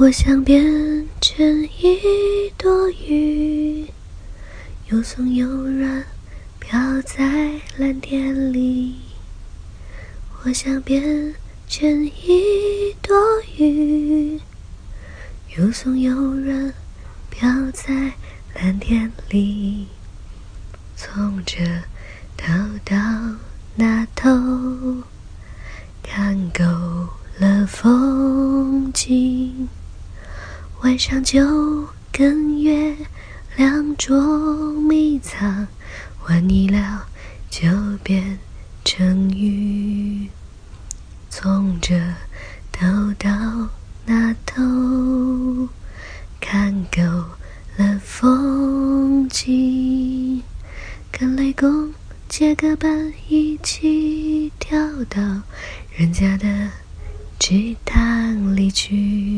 我想变成一朵云，又松又软，飘在蓝天里。我想变成一朵云，又松又软，飘在蓝天里。从这头到那头，看够了风景。晚上就跟月亮捉迷藏，玩腻了就变成鱼。从这头到那头，看够了风景，跟雷公结个伴，一起跳到人家的池塘里去。